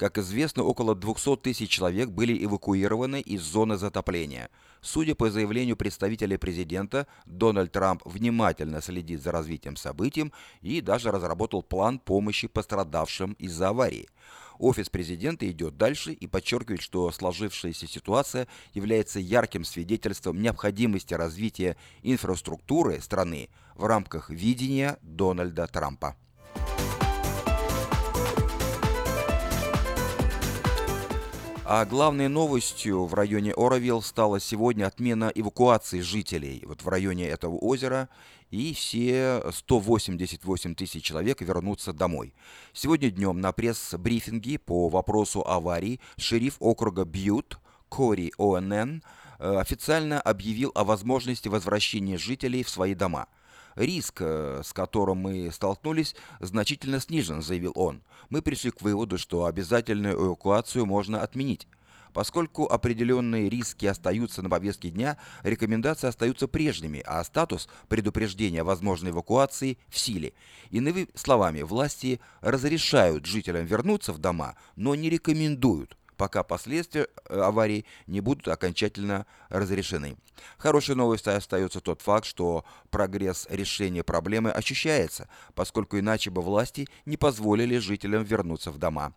Как известно, около 200 тысяч человек были эвакуированы из зоны затопления. Судя по заявлению представителя президента, Дональд Трамп внимательно следит за развитием событий и даже разработал план помощи пострадавшим из-за аварии. Офис президента идет дальше и подчеркивает, что сложившаяся ситуация является ярким свидетельством необходимости развития инфраструктуры страны в рамках видения Дональда Трампа. А главной новостью в районе Оровилл стала сегодня отмена эвакуации жителей вот в районе этого озера, и все 188 тысяч человек вернутся домой. Сегодня днем на пресс-брифинге по вопросу аварии шериф округа Бьют Кори ОНН э, официально объявил о возможности возвращения жителей в свои дома – Риск, э, с которым мы столкнулись, значительно снижен, заявил он. Мы пришли к выводу, что обязательную эвакуацию можно отменить. Поскольку определенные риски остаются на повестке дня, рекомендации остаются прежними, а статус предупреждения возможной эвакуации в силе. Иными словами, власти разрешают жителям вернуться в дома, но не рекомендуют пока последствия э, аварии не будут окончательно разрешены. Хорошей новостью остается тот факт, что прогресс решения проблемы ощущается, поскольку иначе бы власти не позволили жителям вернуться в дома.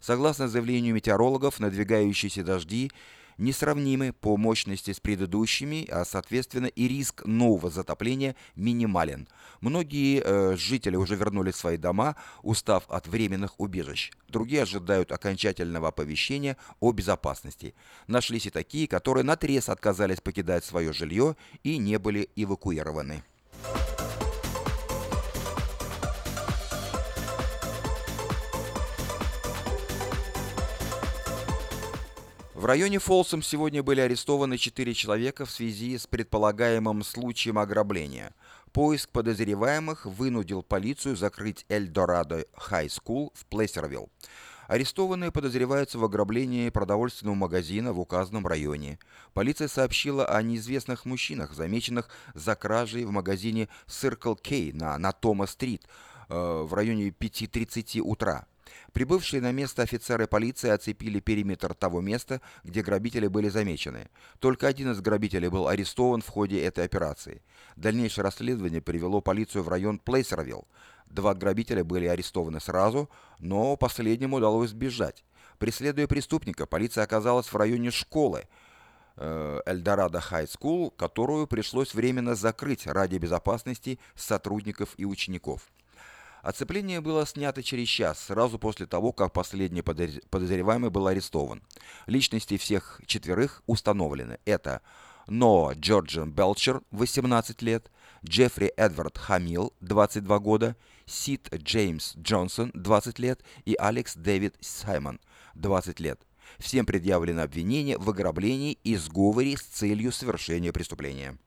Согласно заявлению метеорологов, надвигающиеся дожди – несравнимы по мощности с предыдущими, а соответственно и риск нового затопления минимален. Многие э, жители уже вернулись в свои дома, устав от временных убежищ. Другие ожидают окончательного оповещения о безопасности. Нашлись и такие, которые наотрез отказались покидать свое жилье и не были эвакуированы. В районе Фолсом сегодня были арестованы четыре человека в связи с предполагаемым случаем ограбления. Поиск подозреваемых вынудил полицию закрыть El Dorado High School в Плейсервилл. Арестованные подозреваются в ограблении продовольственного магазина в указанном районе. Полиция сообщила о неизвестных мужчинах, замеченных за кражей в магазине Circle K на, на Тома street э, в районе 5.30 утра. Прибывшие на место офицеры полиции оцепили периметр того места, где грабители были замечены. Только один из грабителей был арестован в ходе этой операции. Дальнейшее расследование привело полицию в район Плейсервилл. Два грабителя были арестованы сразу, но последнему удалось сбежать. Преследуя преступника, полиция оказалась в районе школы, э, El Dorado High School, которую пришлось временно закрыть ради безопасности сотрудников и учеников. Оцепление было снято через час, сразу после того, как последний подозреваемый был арестован. Личности всех четверых установлены. Это Ноа Джорджин Белчер, 18 лет, Джеффри Эдвард Хамил, 22 года, Сид Джеймс Джонсон, 20 лет и Алекс Дэвид Саймон, 20 лет. Всем предъявлено обвинение в ограблении и сговоре с целью совершения преступления.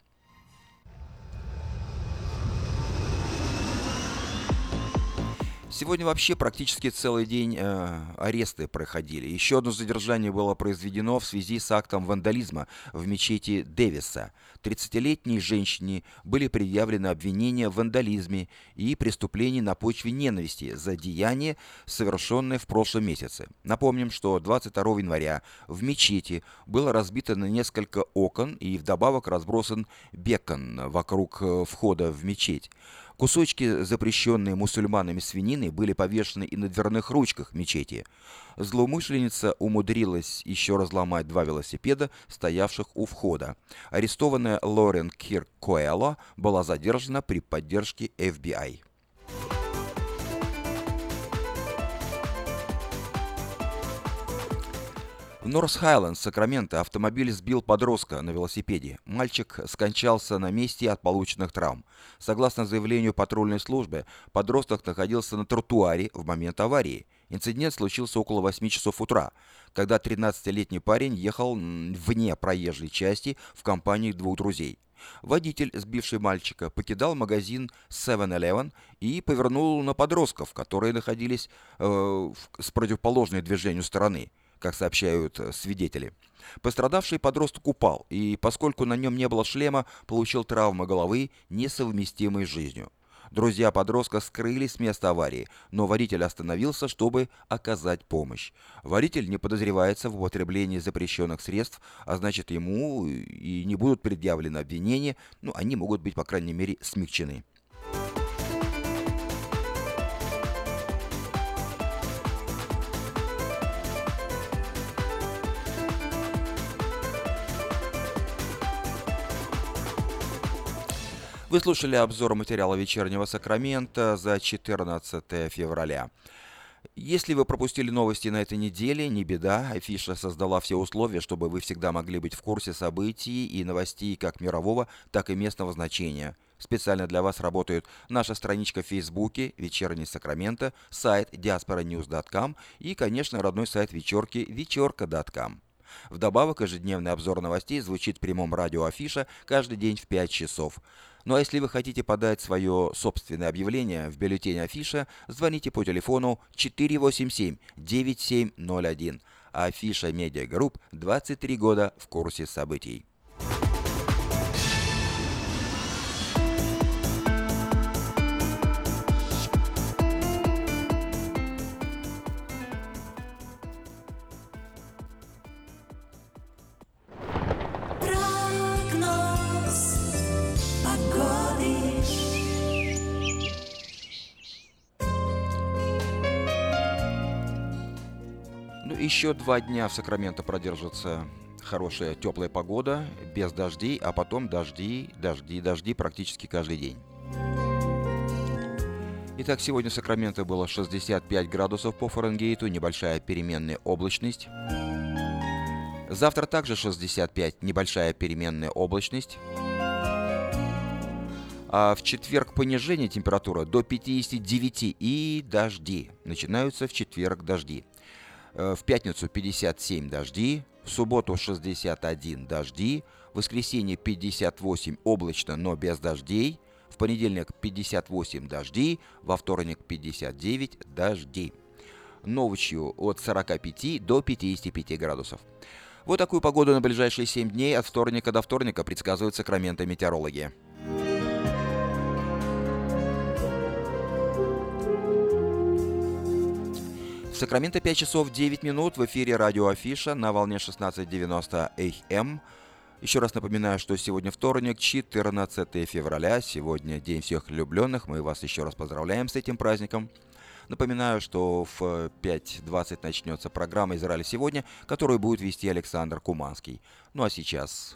Сегодня вообще практически целый день э, аресты проходили. Еще одно задержание было произведено в связи с актом вандализма в мечети Дэвиса. 30-летней женщине были предъявлены обвинения в вандализме и преступлении на почве ненависти за деяние, совершенное в прошлом месяце. Напомним, что 22 января в мечети было разбито на несколько окон и вдобавок разбросан бекон вокруг э, входа в мечеть. Кусочки, запрещенные мусульманами свинины, были повешены и на дверных ручках мечети. Злоумышленница умудрилась еще разломать два велосипеда, стоявших у входа. Арестованная Лорен Кирк Коэлло была задержана при поддержке FBI. Норс-Хайленд, Сакраменто, автомобиль сбил подростка на велосипеде. Мальчик скончался на месте от полученных травм. Согласно заявлению патрульной службы, подросток находился на тротуаре в момент аварии. Инцидент случился около 8 часов утра, когда 13-летний парень ехал вне проезжей части в компании двух друзей. Водитель, сбивший мальчика, покидал магазин 7-Eleven и повернул на подростков, которые находились э, с противоположной движению стороны как сообщают э, свидетели. Пострадавший подросток упал, и поскольку на нем не было шлема, получил травмы головы, несовместимые с жизнью. Друзья подростка скрылись с места аварии, но водитель остановился, чтобы оказать помощь. Водитель не подозревается в употреблении запрещенных средств, а значит ему и не будут предъявлены обвинения, ну, они могут быть, по крайней мере, смягчены. Вы слушали обзор материала «Вечернего Сакрамента» за 14 февраля. Если вы пропустили новости на этой неделе, не беда. Афиша создала все условия, чтобы вы всегда могли быть в курсе событий и новостей как мирового, так и местного значения. Специально для вас работают наша страничка в Фейсбуке «Вечерний Сакраменто», сайт diasporanews.com и, конечно, родной сайт вечерки вечерка.com. Вдобавок, ежедневный обзор новостей звучит в прямом радио Афиша каждый день в 5 часов. Ну а если вы хотите подать свое собственное объявление в бюллетень Афиша, звоните по телефону 487-9701. Афиша Media Group 23 года в курсе событий. Еще два дня в Сакраменто продержится хорошая теплая погода, без дождей, а потом дожди, дожди, дожди практически каждый день. Итак, сегодня в Сакраменто было 65 градусов по Фаренгейту, небольшая переменная облачность. Завтра также 65, небольшая переменная облачность. А в четверг понижение температуры до 59 и дожди. Начинаются в четверг дожди. Э, в пятницу 57 дожди, в субботу 61 дожди, в воскресенье 58 облачно, но без дождей, в понедельник 58 дожди, во вторник 59 дожди. Ночью от 45 до 55 градусов. Вот такую погоду на ближайшие 7 дней от вторника до вторника предсказывают сакраменты метеорологи. Сакраменто 5 часов 9 минут в эфире радио Афиша на волне 16.90 АМ. Еще раз напоминаю, что сегодня вторник, 14 февраля, сегодня День всех влюбленных. Мы вас еще раз поздравляем с этим праздником. Напоминаю, что в 5.20 начнется программа «Израиль сегодня», которую будет вести Александр Куманский. Ну а сейчас...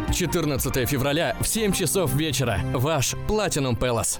14 февраля в 7 часов вечера. Ваш Platinum Palace.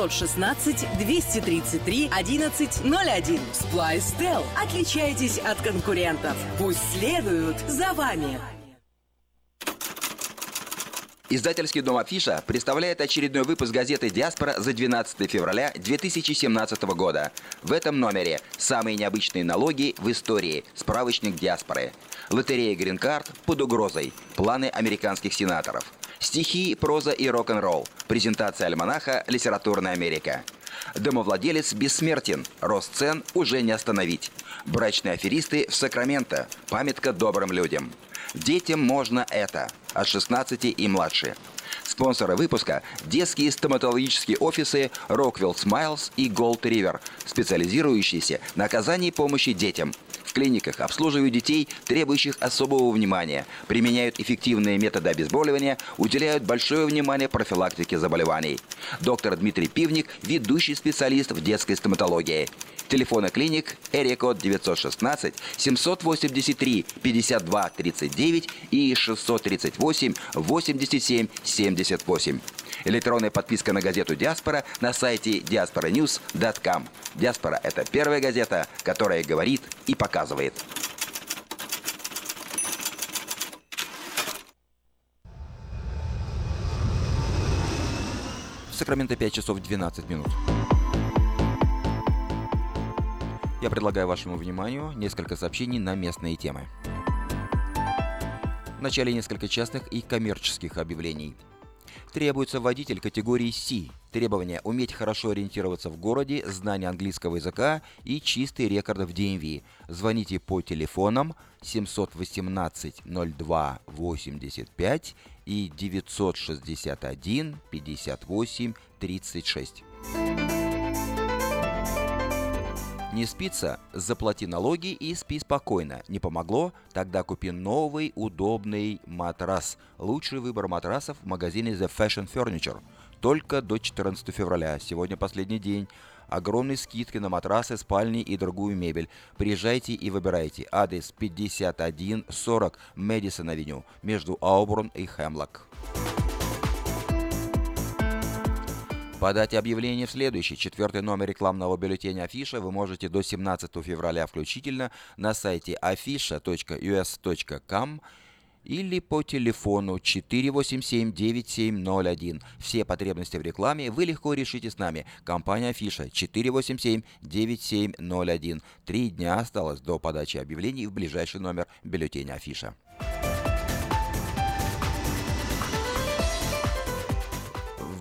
916 233 1101. Splystel. Отличайтесь от конкурентов. Пусть следуют за вами. Издательский дом «Афиша» представляет очередной выпуск газеты «Диаспора» за 12 февраля 2017 года. В этом номере самые необычные налоги в истории. Справочник «Диаспоры». Лотерея «Грин-карт» под угрозой. Планы американских сенаторов. Стихи, проза и рок-н-ролл. Презентация альманаха «Литературная Америка». Домовладелец бессмертен. Рост цен уже не остановить. Брачные аферисты в Сакраменто. Памятка добрым людям. Детям можно это. От 16 и младше. Спонсоры выпуска – детские стоматологические офисы Rockwell Smiles и Gold River, специализирующиеся на оказании помощи детям – В клиниках обслуживают детей, требующих особого внимания, применяют эффективные методы обезболивания, уделяют большое внимание профилактике заболеваний. Доктор Дмитрий Пивник – ведущий специалист в детской стоматологии. Телефоны клиник Эрикод 916 783 52 39 и 638 87 78. Электронная подписка на газету «Диаспора» на сайте diasporanews.com. «Диаспора» — это первая газета, которая говорит и показывает. Сакраменто 5 часов 12 минут. Я предлагаю вашему вниманию несколько сообщений на местные темы. В начале несколько частных и коммерческих объявлений – Требуется водитель категории C. Требования – уметь хорошо ориентироваться в городе, знание английского языка и чистый рекорд в DMV. Звоните по телефонам 718 02 85 и 961 58 36. Не спится? Заплати налоги и спи спокойно. Не помогло? Тогда купи новый удобный матрас. Лучший выбор матрасов в магазине The Fashion Furniture. Только до 14 февраля. Сегодня последний день. Огромные скидки на матрасы, спальни и другую мебель. Приезжайте и выбирайте. Адрес 5140 Мэдисон Авеню между Аубурн и Хемлок. Подать объявление в следующий, четвертый номер рекламного бюллетеня Афиша вы можете до 17 февраля включительно на сайте afisha.us.com или по телефону 487-9701. Все потребности в рекламе вы легко решите с нами. Компания Афиша 487-9701. Три дня осталось до подачи объявлений в ближайший номер бюллетеня Афиша.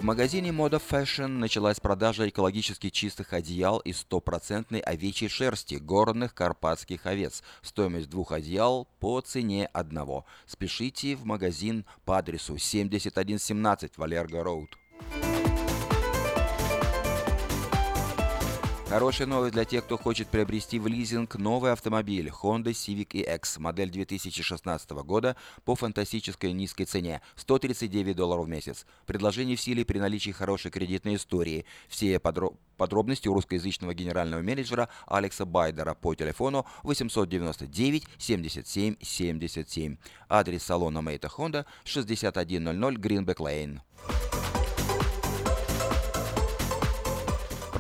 В магазине Moda Fashion началась продажа экологически чистых одеял из стопроцентной овечьей шерсти горных карпатских овец. Стоимость двух одеял по цене одного. Спешите в магазин по адресу 7117 Валерго Роуд. Хорошая новость для тех, кто хочет приобрести в лизинг новый автомобиль Honda Civic EX, модель 2016 года по фантастической низкой цене – 139 долларов в месяц. Предложение в силе при наличии хорошей кредитной истории. Все подро подробности у русскоязычного генерального менеджера Алекса Байдера по телефону 899 77 77. Адрес салона Мейта Honda 6100 Greenback Lane.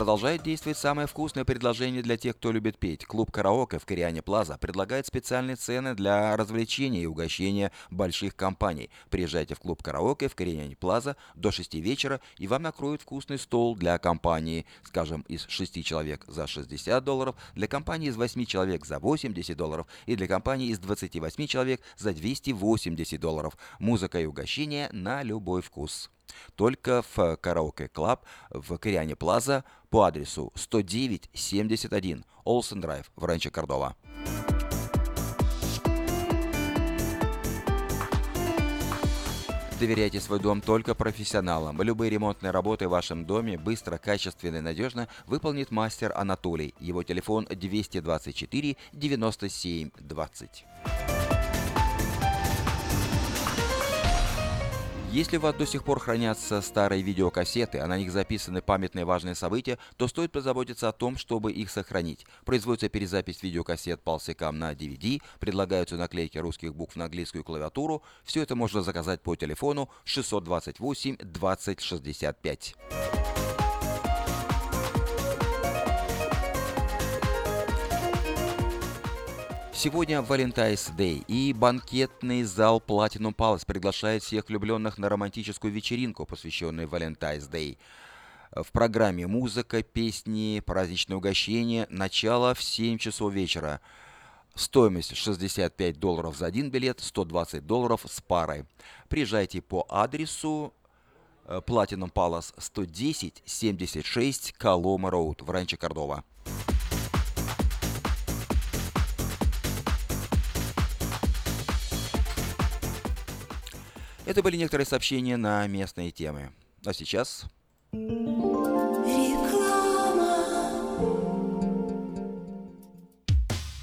Продолжает действовать самое вкусное предложение для тех, кто любит петь. Клуб «Караоке» в Кориане Плаза предлагает специальные цены для развлечения и угощения больших компаний. Приезжайте в клуб «Караоке» в Кориане Плаза до 6 вечера, и вам накроют вкусный стол для компании, скажем, из 6 человек за 60 долларов, для компании из 8 человек за 80 долларов и для компании из 28 человек за 280 долларов. Музыка и угощение на любой вкус. Только в Karaoke Club в Koreana Plaza по адресу 10971 Olson Drive в Ранчо Кордова. Доверяйте свой дом только профессионалам. Любые ремонтные работы в вашем доме быстро, качественно и надежно выполнит мастер Анатолий. Его телефон 224 97 20. Если у вас до сих пор хранятся старые видеокассеты, а на них записаны памятные важные события, то стоит позаботиться о том, чтобы их сохранить. Производится перезапись видеокассет полсекам на DVD, предлагаются наклейки русских букв на английскую клавиатуру. Все это можно заказать по телефону 628 2065. Сегодня Valentine's Day, и банкетный зал Platinum Palace приглашает всех влюбленных на романтическую вечеринку, посвященную Valentine's Day. В программе музыка, песни, праздничное угощение. Начало в 7 часов вечера. Стоимость 65 долларов за один билет, 120 долларов с парой. Приезжайте по адресу э, Platinum Palace 110 76 Колома Роуд в Ранче Кордова. Это были некоторые сообщения на местные темы. А сейчас...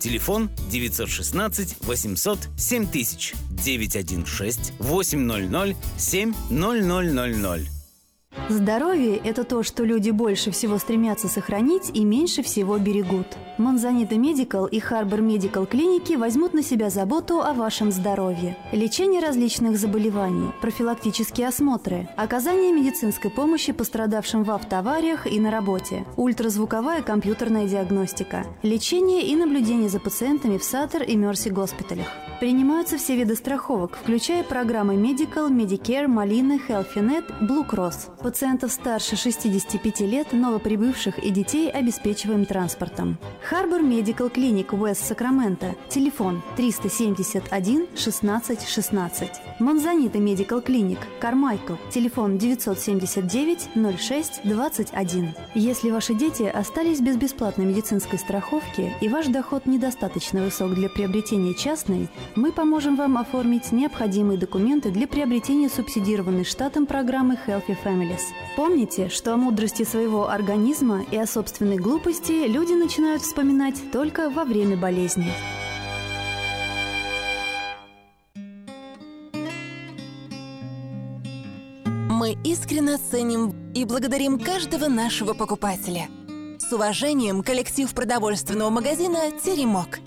Телефон 916 800 7000 916 800 7000. Здоровье – это то, что люди больше всего стремятся сохранить и меньше всего берегут. Монзанита Медикал и Харбор Медикал клиники возьмут на себя заботу о вашем здоровье. Лечение различных заболеваний, профилактические осмотры, оказание медицинской помощи пострадавшим в автоавариях и на работе, ультразвуковая компьютерная диагностика, лечение и наблюдение за пациентами в Саттер и Мерси госпиталях. Принимаются все виды страховок, включая программы Medical, Medicare, Малины, HealthyNet, Blue Cross. Пациентов старше 65 лет, новоприбывших и детей обеспечиваем транспортом. Харбор Медикал Клиник Уэст Сакраменто. Телефон 371 16 16. Монзанита Медикал Клиник Кармайкл. Телефон 979 06 21. Если ваши дети остались без бесплатной медицинской страховки и ваш доход недостаточно высок для приобретения частной, мы поможем вам оформить необходимые документы для приобретения субсидированной штатом программы Healthy Families. Помните, что о мудрости своего организма и о собственной глупости люди начинают вспоминать только во время болезни. Мы искренне ценим и благодарим каждого нашего покупателя. С уважением, коллектив продовольственного магазина «Теремок».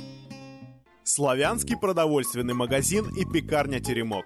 Славянский продовольственный магазин и пекарня «Теремок».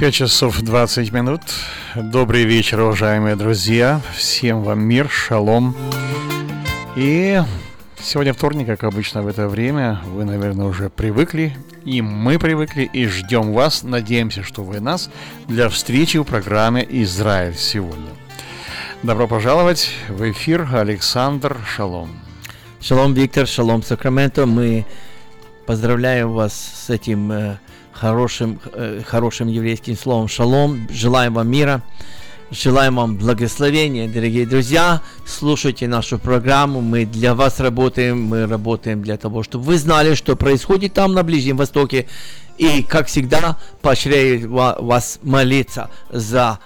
Пять часов 20 минут. Добрый вечер, уважаемые друзья. Всем вам мир, шалом. И сегодня вторник, как обычно в это время. Вы, наверное, уже привыкли. И мы привыкли и ждем вас. Надеемся, что вы нас для встречи в программе «Израиль сегодня». Добро пожаловать в эфир. Александр Шалом. Шалом, Виктор. Шалом, Сакраменто. Мы поздравляем вас с этим э, хорошим, э, хорошим еврейским словом шалом. Желаем вам мира, желаем вам благословения, дорогие друзья. Слушайте нашу программу, мы для вас работаем, мы работаем для того, чтобы вы знали, что происходит там на Ближнем Востоке. И, как всегда, поощряю вас молиться за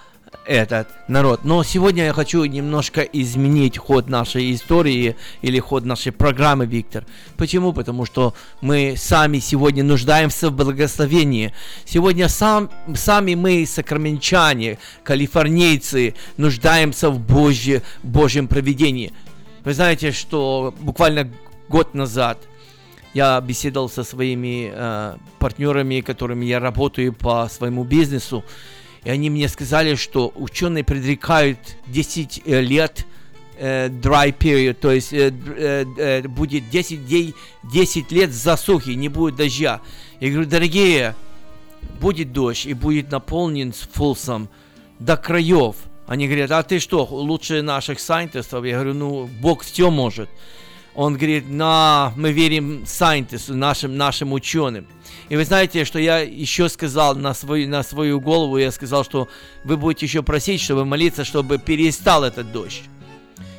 этот народ. Но сегодня я хочу немножко изменить ход нашей истории или ход нашей программы, Виктор. Почему? Потому что мы сами сегодня нуждаемся в благословении. Сегодня сам, сами мы, сакраменчане, калифорнийцы, нуждаемся в Божье, Божьем проведении. Вы знаете, что буквально год назад я беседовал со своими э, партнерами, которыми я работаю по своему бизнесу, и они мне сказали, что ученые предрекают 10 э, лет э, dry period, то есть э, э, э, будет 10, дней, 10 лет засухи, не будет дождя. Я говорю, дорогие, будет дождь и будет наполнен фулсом до краев. Они говорят, а ты что, лучше наших сайентистов? Я говорю, ну, Бог все может. Он говорит, на, мы верим сайентисту, нашим, нашим ученым. И вы знаете, что я еще сказал на свою, на свою голову, я сказал, что вы будете еще просить, чтобы молиться, чтобы перестал этот дождь.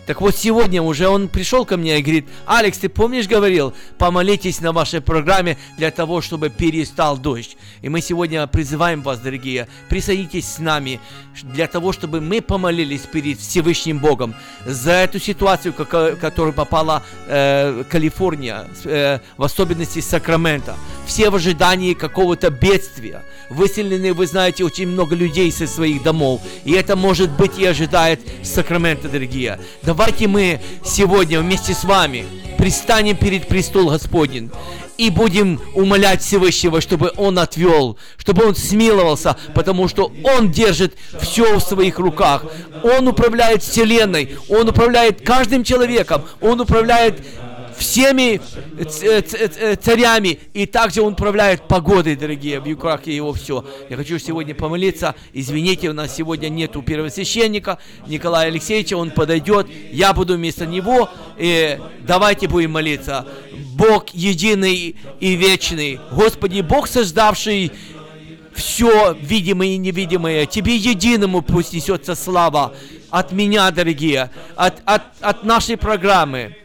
Так вот сегодня уже он пришел ко мне и говорит, Алекс, ты помнишь, говорил, помолитесь на вашей программе для того, чтобы перестал дождь. И мы сегодня призываем вас, дорогие, присоединитесь с нами для того, чтобы мы помолились перед Всевышним Богом за эту ситуацию, которую попала э, Калифорния, э, в особенности Сакраменто. Все в ожидании какого-то бедствия. Выселены, вы знаете, очень много людей со своих домов. И это может быть и ожидает Сакраменто, дорогие. Давайте мы сегодня вместе с вами пристанем перед престол Господень и будем умолять Всевышнего, чтобы Он отвел, чтобы Он смиловался, потому что Он держит все в своих руках. Он управляет Вселенной, Он управляет каждым человеком, Он управляет всеми царями, и также Он управляет погодой, дорогие, в руках Его все. Я хочу сегодня помолиться. Извините, у нас сегодня нету первосвященника Николая Алексеевича, он подойдет, я буду вместо него, и давайте будем молиться. Бог единый и вечный, Господи, Бог создавший все видимое и невидимое, Тебе единому пусть несется слава от меня, дорогие, от, от, от нашей программы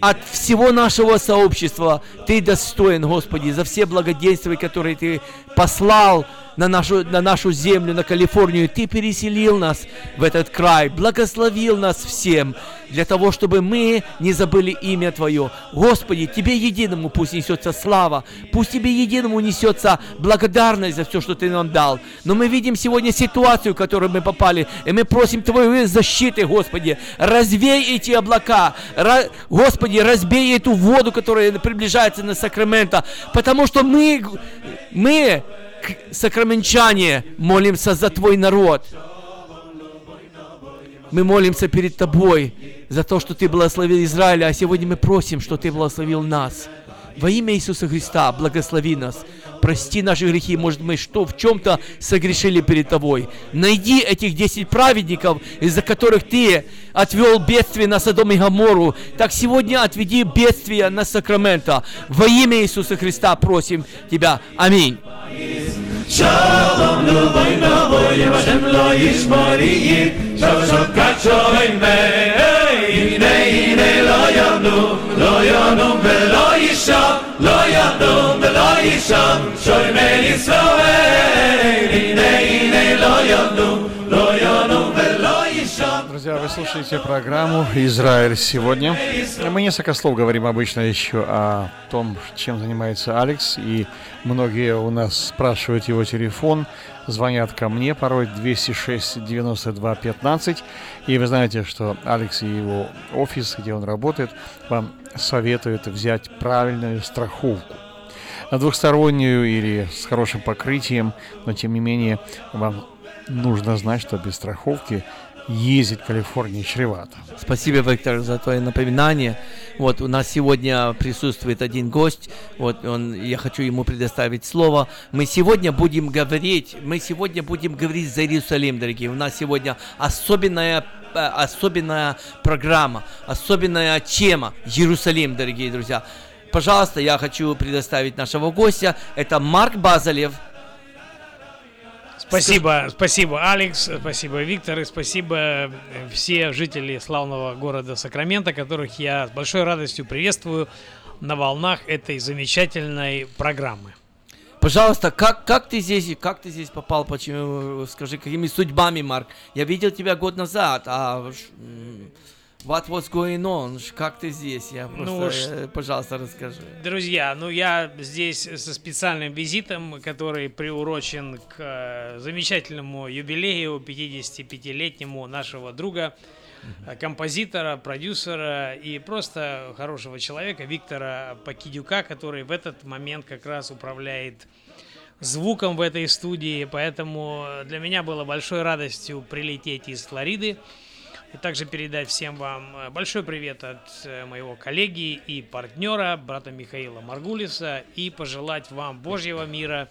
от всего нашего сообщества. Ты достоин, Господи, за все благодействия, которые Ты послал на нашу, на нашу землю, на Калифорнию. Ты переселил нас в этот край, благословил нас всем, для того, чтобы мы не забыли имя Твое. Господи, Тебе единому пусть несется слава, пусть Тебе единому несется благодарность за все, что Ты нам дал. Но мы видим сегодня ситуацию, в которую мы попали, и мы просим Твоей защиты, Господи. Развей эти облака, Ra- Господи, разбей эту воду, которая приближается на Сакраменто, потому что мы, мы сакраменчане, молимся за Твой народ. Мы молимся перед Тобой за то, что Ты благословил Израиля, а сегодня мы просим, что Ты благословил нас. Во имя Иисуса Христа благослови нас. Прости наши грехи, может мы что в чем-то согрешили перед Тобой. Найди этих десять праведников, из-за которых Ты отвел бедствие на Содом и Гамору. Так сегодня отведи бедствие на Сакраменто. Во имя Иисуса Христа просим Тебя. Аминь. שלום לבוי נבוי, אם השם לא ישמור יהיה, שוב שוב קדשו הנה, הנה הנה לא יבנו, לא ינום ולא יישם, לא ינום ולא יישם, שומר ישראל, הנה הנה לא יבנו, לא ינום ולא Друзья, вы слушаете программу «Израиль сегодня». Мы несколько слов говорим обычно еще о том, чем занимается Алекс, и многие у нас спрашивают его телефон, звонят ко мне, порой 206 92 15, и вы знаете, что Алекс и его офис, где он работает, вам советуют взять правильную страховку двухстороннюю или с хорошим покрытием, но тем не менее вам нужно знать, что без страховки ездить в Калифорнии чревато. Спасибо, Виктор, за твое напоминание. Вот у нас сегодня присутствует один гость. Вот он, я хочу ему предоставить слово. Мы сегодня будем говорить, мы сегодня будем говорить за Иерусалим, дорогие. У нас сегодня особенная э, особенная программа, особенная тема Иерусалим, дорогие друзья. Пожалуйста, я хочу предоставить нашего гостя. Это Марк Базалев, Спасибо, спасибо, Алекс, спасибо, Виктор, и спасибо э, все жители славного города Сакрамента, которых я с большой радостью приветствую на волнах этой замечательной программы. Пожалуйста, как, как ты здесь, как ты здесь попал, почему, скажи, какими судьбами, Марк? Я видел тебя год назад, а What was going on? Как ты здесь? Я ну просто, ну, пожалуйста, расскажи. Друзья, ну я здесь со специальным визитом, который приурочен к э, замечательному юбилею 55-летнему нашего друга, композитора, продюсера и просто хорошего человека Виктора Покидюка, который в этот момент как раз управляет звуком в этой студии. Поэтому для меня было большой радостью прилететь из Флориды и также передать всем вам э, большой привет от э, моего коллеги и партнера, брата Михаила Маргулиса, и пожелать вам Божьего мира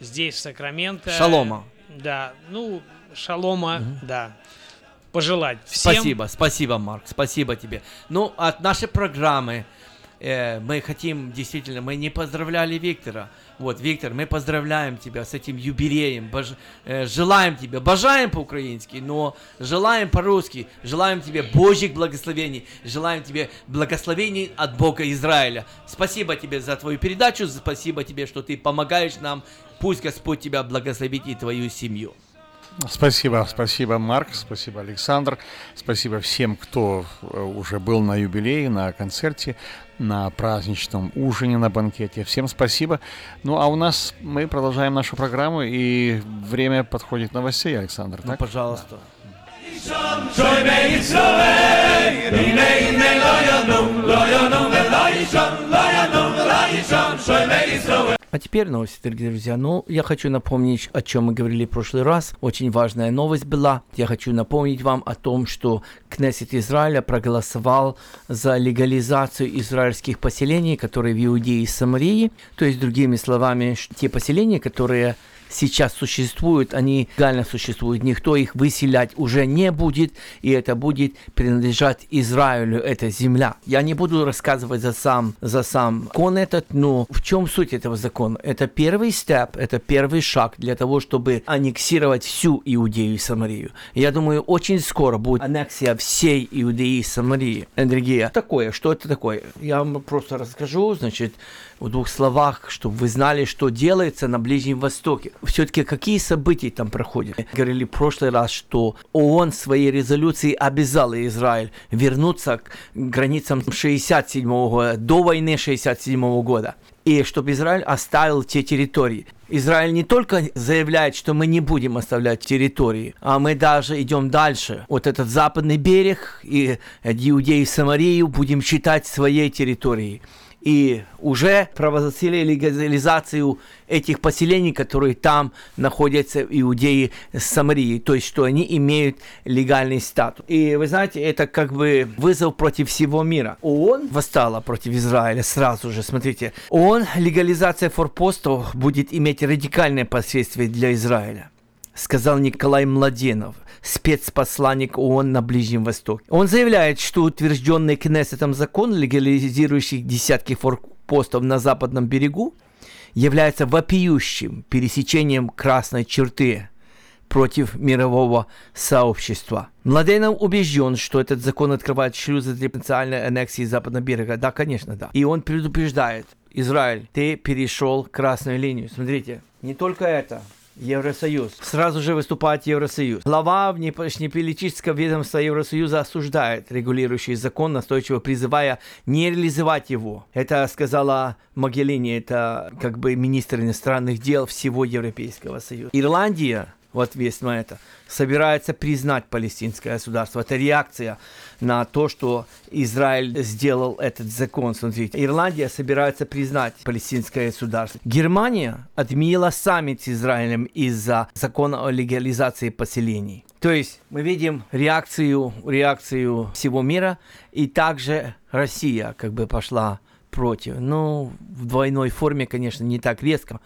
здесь, в Сакраменто. Шалома. Да, ну, шалома, угу. да. Пожелать всем. Спасибо, спасибо, Марк, спасибо тебе. Ну, от нашей программы э, мы хотим, действительно, мы не поздравляли Виктора. Вот, Виктор, мы поздравляем тебя с этим юбилеем, бож, э, желаем тебе, бажаем по-украински, но желаем по-русски, желаем тебе Божьих благословений, желаем тебе благословений от Бога Израиля. Спасибо тебе за твою передачу, спасибо тебе, что ты помогаешь нам. Пусть Господь тебя благословит и твою семью. Спасибо, спасибо, Марк, спасибо, Александр, спасибо всем, кто э, уже был на юбилее, на концерте, на праздничном ужине, на банкете. Всем спасибо. Ну, а у нас мы продолжаем нашу программу, и время подходит новостей, Александр, ну, так? пожалуйста. А теперь новости, дорогие друзья. Ну, я хочу напомнить, о чем мы говорили в прошлый раз. Очень важная новость была. Я хочу напомнить вам о том, что Кнессет Израиля проголосовал за легализацию израильских поселений, которые в Иудее и Самарии. То есть, другими словами, те поселения, которые сейчас существуют, они легально существуют, никто их выселять уже не будет, и это будет принадлежать Израилю, эта земля. Я не буду рассказывать за сам, за сам закон этот, но в чем суть этого закона? Это первый степ, это первый шаг для того, чтобы аннексировать всю Иудею и Самарию. Я думаю, очень скоро будет аннексия всей Иудеи и Самарии. Энергия. Такое, что это такое? Я вам просто расскажу, значит, в двух словах, чтобы вы знали, что делается на Ближнем Востоке. Все-таки какие события там проходят? Говорили в прошлый раз, что ООН своей резолюции обязала Израиль вернуться к границам 67 года, до войны 67 года и чтобы Израиль оставил те территории. Израиль не только заявляет, что мы не будем оставлять территории, а мы даже идем дальше. Вот этот западный берег и Иудеи и Самарию будем считать своей территорией и уже провозгласили легализацию этих поселений, которые там находятся иудеи Самарии, то есть что они имеют легальный статус. И вы знаете, это как бы вызов против всего мира. ООН восстала против Израиля сразу же, смотрите. ООН легализация форпостов будет иметь радикальное последствие для Израиля сказал Николай Младенов, спецпосланник ООН на Ближнем Востоке. Он заявляет, что утвержденный Кнессетом закон, легализирующий десятки форпостов на западном берегу, является вопиющим пересечением красной черты против мирового сообщества. Младенов убежден, что этот закон открывает шлюзы для потенциальной аннексии западного берега. Да, конечно, да. И он предупреждает, Израиль, ты перешел красную линию. Смотрите, не только это. Евросоюз. Сразу же выступает Евросоюз. Глава внешнеполитического ведомства Евросоюза осуждает регулирующий закон, настойчиво призывая не реализовать его. Это сказала Могелини, это как бы министр иностранных дел всего Европейского Союза. Ирландия в ответ на это собирается признать палестинское государство. Это реакция на то, что Израиль сделал этот закон. Смотрите, Ирландия собирается признать палестинское государство. Германия отменила саммит с Израилем из-за закона о легализации поселений. То есть мы видим реакцию, реакцию всего мира, и также Россия как бы пошла против. Ну, в двойной форме, конечно, не так резко,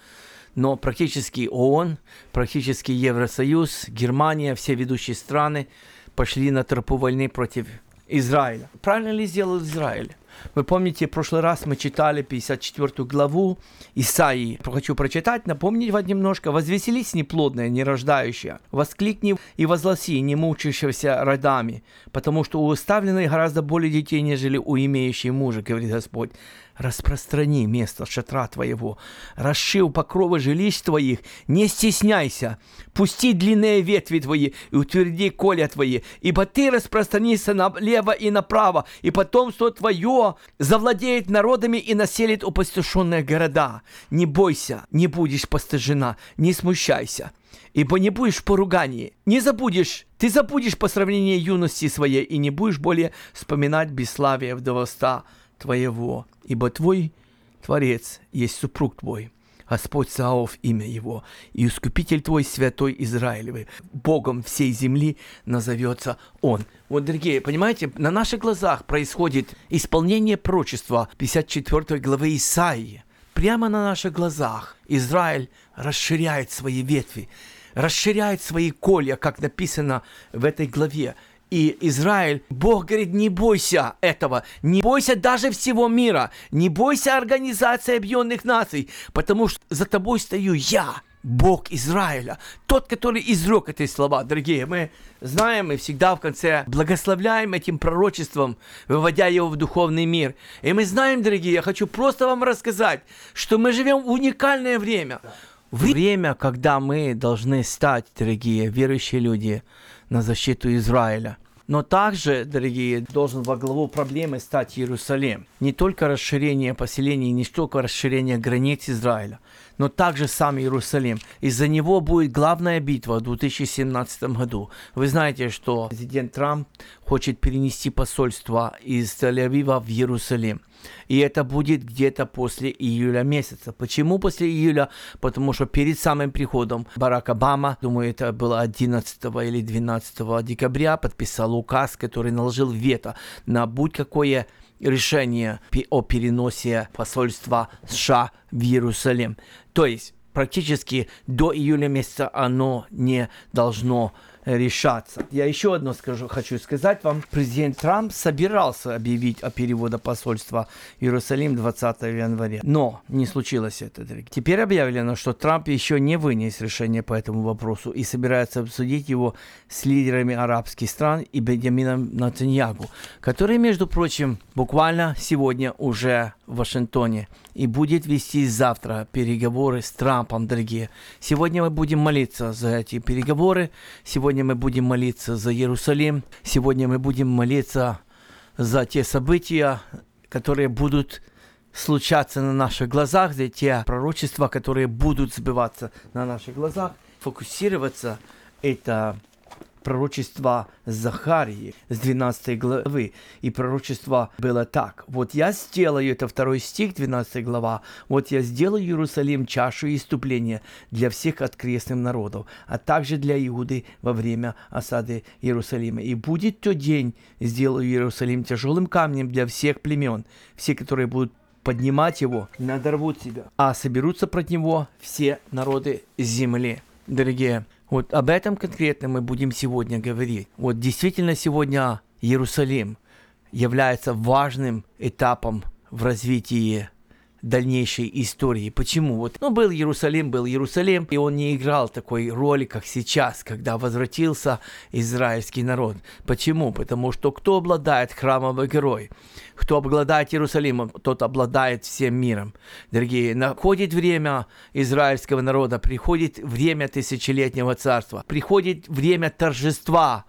но практически ООН, практически Евросоюз, Германия, все ведущие страны пошли на тропу войны против Израиля. Правильно ли сделал Израиль? Вы помните, в прошлый раз мы читали 54 главу Исаии. Хочу прочитать, напомнить вам немножко. «Возвеселись неплодная, нерождающая, воскликни и возгласи, не мучающегося родами, потому что у оставленной гораздо более детей, нежели у имеющей мужа, говорит Господь распространи место шатра твоего, расшив покровы жилищ твоих, не стесняйся, пусти длинные ветви твои и утверди коля твои, ибо ты распространишься налево и направо, и потомство твое завладеет народами и населит опустошенные города. Не бойся, не будешь постыжена, не смущайся, ибо не будешь в поругании, не забудешь, ты забудешь по сравнению юности своей и не будешь более вспоминать бесславие вдовоста твоего, ибо твой Творец есть супруг твой, Господь Саов имя его, и Искупитель твой, Святой Израилевый. Богом всей земли назовется Он. Вот, дорогие, понимаете, на наших глазах происходит исполнение пророчества 54 главы Исаии. прямо на наших глазах Израиль расширяет свои ветви, расширяет свои колья, как написано в этой главе. И Израиль, Бог говорит, не бойся этого, не бойся даже всего мира, не бойся Организации Объединенных Наций, потому что за тобой стою я, Бог Израиля, тот, который изрек эти слова, дорогие. Мы знаем и всегда в конце благословляем этим пророчеством, выводя его в духовный мир. И мы знаем, дорогие, я хочу просто вам рассказать, что мы живем в уникальное время. Время, когда мы должны стать, дорогие верующие люди, на защиту Израиля. Но также, дорогие, должен во главу проблемы стать Иерусалим. Не только расширение поселений, не только расширение границ Израиля, но также сам Иерусалим. Из-за него будет главная битва в 2017 году. Вы знаете, что президент Трамп хочет перенести посольство из Тель-Авива в Иерусалим. И это будет где-то после июля месяца. Почему после июля? Потому что перед самым приходом Барак Обама, думаю, это было 11 или 12 декабря, подписал указ, который наложил вето на будь какое решение о переносе посольства США в Иерусалим. То есть практически до июля месяца оно не должно решаться. Я еще одно скажу, хочу сказать вам. Президент Трамп собирался объявить о переводе посольства в Иерусалим 20 января. Но не случилось это. Теперь объявлено, что Трамп еще не вынес решение по этому вопросу и собирается обсудить его с лидерами арабских стран и Бенджамином Натаньягу, который, между прочим, буквально сегодня уже в Вашингтоне и будет вести завтра переговоры с Трампом, дорогие. Сегодня мы будем молиться за эти переговоры. Сегодня мы будем молиться за Иерусалим. Сегодня мы будем молиться за те события, которые будут случаться на наших глазах, за те пророчества, которые будут сбиваться на наших глазах. Фокусироваться это пророчество Захарии с 12 главы. И пророчество было так. Вот я сделаю, это второй стих, 12 глава, вот я сделаю Иерусалим чашу иступления для всех открестных народов, а также для Иуды во время осады Иерусалима. И будет тот день, сделаю Иерусалим тяжелым камнем для всех племен, все, которые будут поднимать его, надорвут себя, а соберутся против него все народы земли. Дорогие, вот об этом конкретно мы будем сегодня говорить. Вот действительно сегодня Иерусалим является важным этапом в развитии дальнейшей истории. Почему? Вот, ну, был Иерусалим, был Иерусалим, и он не играл такой роли, как сейчас, когда возвратился израильский народ. Почему? Потому что кто обладает храмовый герой? Кто обладает Иерусалимом, тот обладает всем миром. Дорогие, находит время израильского народа, приходит время тысячелетнего царства, приходит время торжества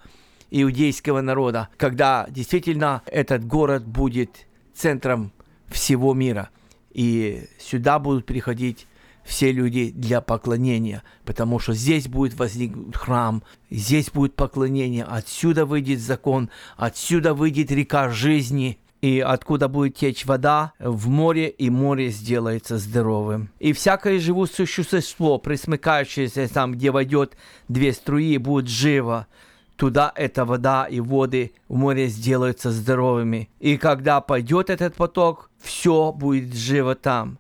иудейского народа, когда действительно этот город будет центром всего мира – и сюда будут приходить все люди для поклонения, потому что здесь будет возникнуть храм, здесь будет поклонение, отсюда выйдет закон, отсюда выйдет река жизни, и откуда будет течь вода в море, и море сделается здоровым. И всякое живущее существо, присмыкающееся там, где войдет две струи, будет живо. Туда эта вода и воды в море сделаются здоровыми. И когда пойдет этот поток, все будет живо там.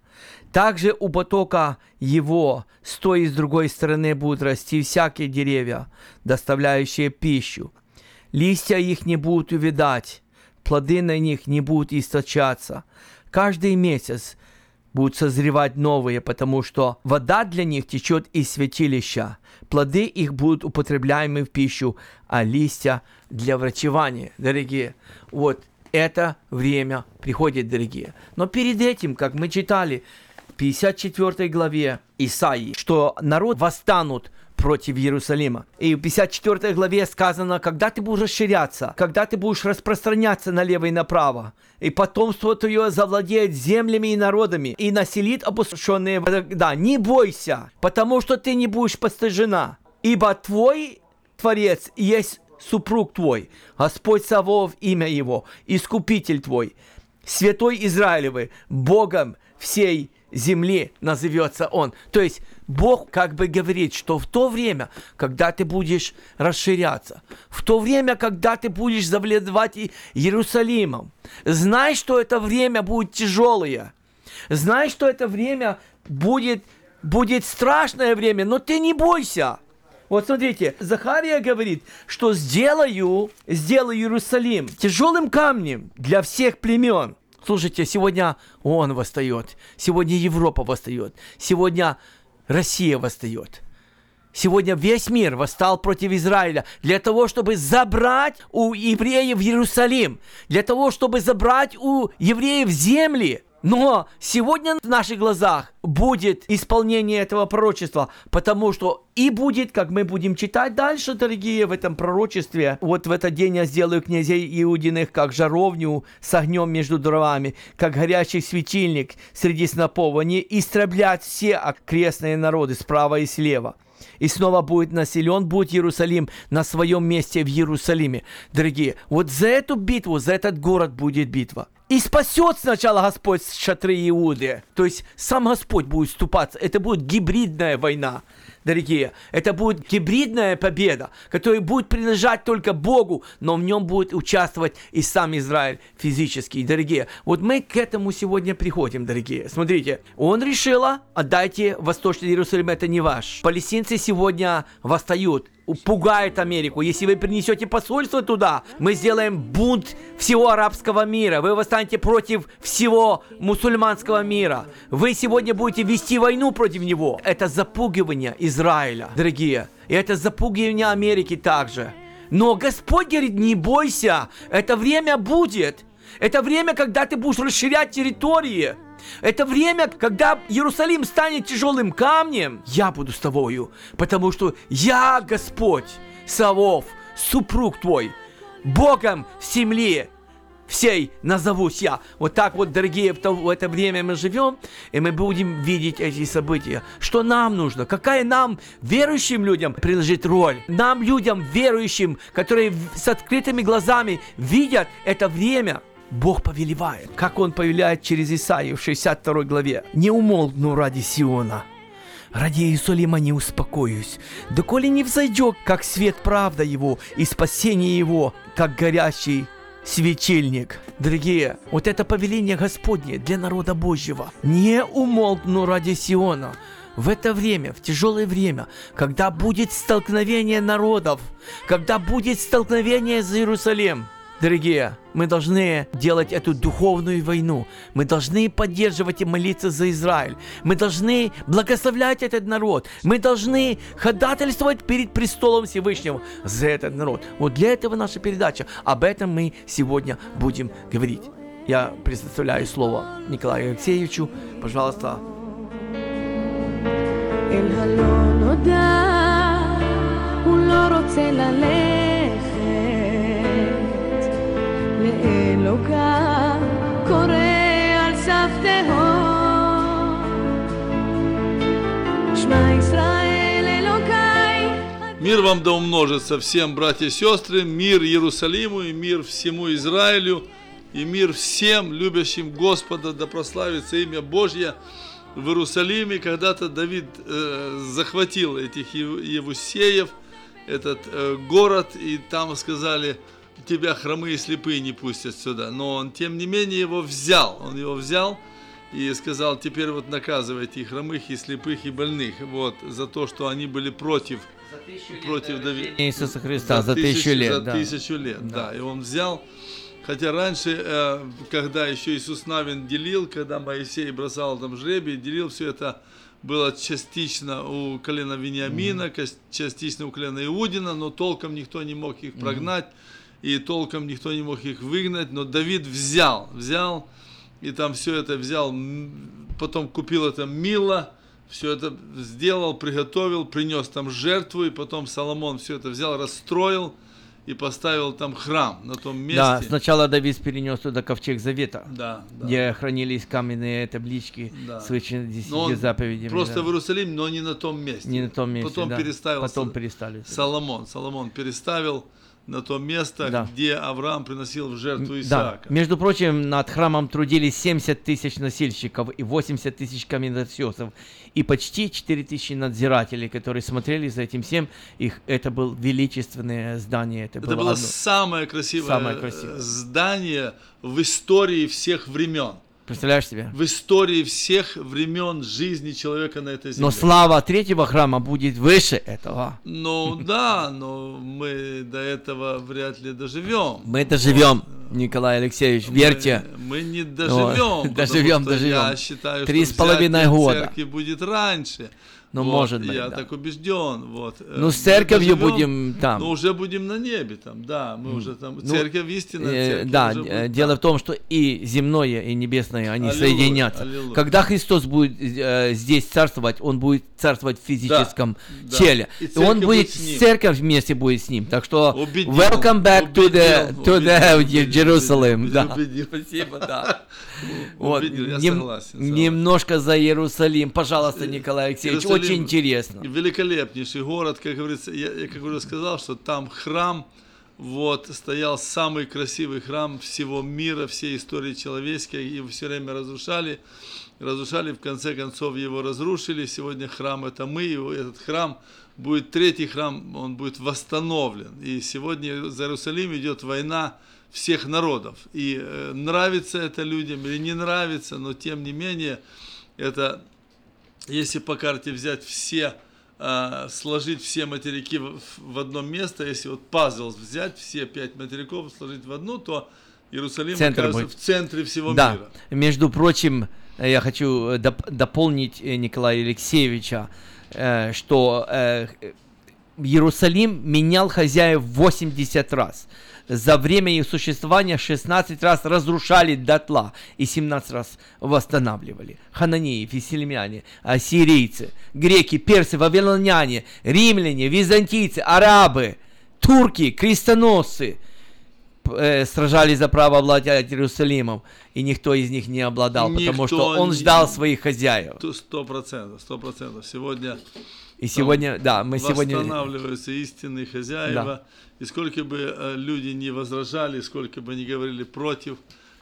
Также у потока его с той и с другой стороны будут расти всякие деревья, доставляющие пищу. Листья их не будут увидать, плоды на них не будут источаться. Каждый месяц будут созревать новые, потому что вода для них течет из святилища. Плоды их будут употребляемы в пищу, а листья для врачевания. Дорогие, вот это время приходит, дорогие. Но перед этим, как мы читали в 54 главе Исаии, что народ восстанут против Иерусалима. И в 54 главе сказано, когда ты будешь расширяться, когда ты будешь распространяться налево и направо, и потомство твое завладеет землями и народами, и населит опустошенные Да, не бойся, потому что ты не будешь постыжена, ибо твой Творец есть супруг твой, Господь Савов имя его, Искупитель твой, Святой Израилевый, Богом всей земли назовется он. То есть Бог как бы говорит, что в то время, когда ты будешь расширяться, в то время, когда ты будешь завладевать Иерусалимом, знай, что это время будет тяжелое. Знай, что это время будет, будет страшное время, но ты не бойся. Вот смотрите, Захария говорит, что сделаю, сделаю Иерусалим тяжелым камнем для всех племен. Слушайте, сегодня он восстает, сегодня Европа восстает, сегодня Россия восстает. Сегодня весь мир восстал против Израиля для того, чтобы забрать у евреев Иерусалим, для того, чтобы забрать у евреев земли. Но сегодня в наших глазах будет исполнение этого пророчества, потому что и будет, как мы будем читать дальше, дорогие, в этом пророчестве, вот в этот день я сделаю князей Иудиных, как жаровню с огнем между дровами, как горячий светильник среди снопов. Они истреблят все окрестные народы справа и слева и снова будет населен будет Иерусалим на своем месте в Иерусалиме. Дорогие, вот за эту битву, за этот город будет битва. И спасет сначала Господь шатры Иуды. То есть сам Господь будет вступаться. Это будет гибридная война дорогие. Это будет гибридная победа, которая будет принадлежать только Богу, но в нем будет участвовать и сам Израиль физически. Дорогие, вот мы к этому сегодня приходим, дорогие. Смотрите, он решила, отдайте Восточный Иерусалим, это не ваш. Палестинцы сегодня восстают пугает Америку. Если вы принесете посольство туда, мы сделаем бунт всего арабского мира. Вы восстанете против всего мусульманского мира. Вы сегодня будете вести войну против него. Это запугивание Израиля, дорогие. И это запугивание Америки также. Но Господь говорит, не бойся, это время будет. Это время, когда ты будешь расширять территории. Это время, когда Иерусалим станет тяжелым камнем, я буду с тобою, потому что я Господь, Савов, супруг твой, Богом в земле всей назовусь я. Вот так вот, дорогие, в это время мы живем, и мы будем видеть эти события. Что нам нужно? Какая нам, верующим людям, принадлежит роль? Нам, людям, верующим, которые с открытыми глазами видят это время – Бог повелевает, как Он повелевает через Исаию в 62 главе. «Не умолкну ради Сиона, ради Иерусалима не успокоюсь, доколе не взойдет, как свет правда его и спасение его, как горящий светильник. Дорогие, вот это повеление Господне для народа Божьего. Не умолкну ради Сиона. В это время, в тяжелое время, когда будет столкновение народов, когда будет столкновение за Иерусалим, Дорогие, мы должны делать эту духовную войну. Мы должны поддерживать и молиться за Израиль. Мы должны благословлять этот народ. Мы должны ходатайствовать перед престолом Всевышнего за этот народ. Вот для этого наша передача. Об этом мы сегодня будем говорить. Я предоставляю слово Николаю Алексеевичу. Пожалуйста. אל הלא נודע, הוא לא רוצה ללכת לאלוקה קורא על סף תהום שמע ישראל אלוקיי Мир вам да умножится всем, братья и сестры, мир Иерусалиму и мир всему Израилю, и мир всем любящим Господа, да прославится имя Божье в Иерусалиме. Когда-то Давид э, захватил этих Евусеев, этот э, город, и там сказали, тебя хромые и слепые не пустят сюда. Но он, тем не менее, его взял. Он его взял и сказал, теперь вот наказывайте и хромых, и слепых, и больных. Вот, за то, что они были против против Давида. Иисуса Христа за, за тысячу, тысячу лет. За да. тысячу лет, да. да. И он взял, хотя раньше, э, когда еще Иисус Навин делил, когда Моисей бросал там жребий, делил все это было частично у колена Вениамина, mm-hmm. частично у колена Иудина, но толком никто не мог их прогнать. Mm-hmm и толком никто не мог их выгнать, но Давид взял, взял, и там все это взял, потом купил это мило, все это сделал, приготовил, принес там жертву, и потом Соломон все это взял, расстроил, и поставил там храм на том месте. Да, сначала Давид перенес туда ковчег завета, да, да. где хранились каменные таблички да. с десяти заповедями. Просто да. в Иерусалим, но не на том месте. Не на том месте, Потом да. переставил. Потом переставили. Соломон, Соломон переставил на то место, да. где Авраам приносил в жертву Исаака. Да. Между прочим, над храмом трудились 70 тысяч носильщиков и 80 тысяч каменотесов, и почти 4 тысячи надзирателей, которые смотрели за этим всем. Их, это было величественное здание. Это, это было, было одно... самое красивое, самое красивое здание в истории всех времен. Представляешь себе? В истории всех времен жизни человека на этой земле. Но слава третьего храма будет выше этого. Ну да, но мы до этого вряд ли доживем. Мы доживем, Николай Алексеевич, верьте. Мы, мы не доживем. Вот. Доживем, доживем. Я считаю, Три что с половиной года. церкви будет раньше. Ну, вот, может быть, Я да. так убежден. Вот. Ну, с Мы церковью доживем, будем там. Ну, уже будем на небе там, да. Мы уже там. Ну, Церковь истинная, э, церковь Да, э, будет дело там. в том, что и земное, и небесное, они Аллилуйя, соединятся. аллилуйя. Когда Христос будет э, здесь царствовать, Он будет царствовать в физическом да. теле. И И, Он будет, будет с церковь вместе будет с Ним. Так что, Убедил, welcome back to the, убедил, to the убедил, Jerusalem. убедил, да. убедил. Спасибо, да. Вот, я нем- согласен, немножко за Иерусалим. Пожалуйста, Николай Алексеевич, Иерусалим очень интересно. Великолепнейший город, как говорится, я, я как уже сказал, что там храм, вот, стоял самый красивый храм всего мира, всей истории человеческой, его все время разрушали, разрушали, в конце концов его разрушили, сегодня храм это мы, и этот храм будет третий храм, он будет восстановлен, и сегодня за Иерусалим идет война всех народов, и э, нравится это людям или не нравится, но тем не менее, это если по карте взять все, а, сложить все материки в, в одно место, если вот пазл взять, все пять материков сложить в одну, то Иерусалим Центр окажется будет. в центре всего да. мира. Между прочим, э, я хочу э, доп- дополнить Николая Алексеевича, э, что э, Иерусалим менял хозяев 80 раз. За время их существования 16 раз разрушали дотла и 17 раз восстанавливали. Хананеи, фисельмяне, ассирийцы, греки, персы, вавилоняне, римляне, византийцы, арабы, турки, крестоносцы э, сражались за право обладать Иерусалимом, и никто из них не обладал, потому Никто что он не- ждал своих хозяев. То Сто процентов, сто процентов. Сегодня И сегодня, да, мы сегодня... восстанавливаются истинные хозяева. И сколько бы э, люди не возражали, сколько бы не говорили против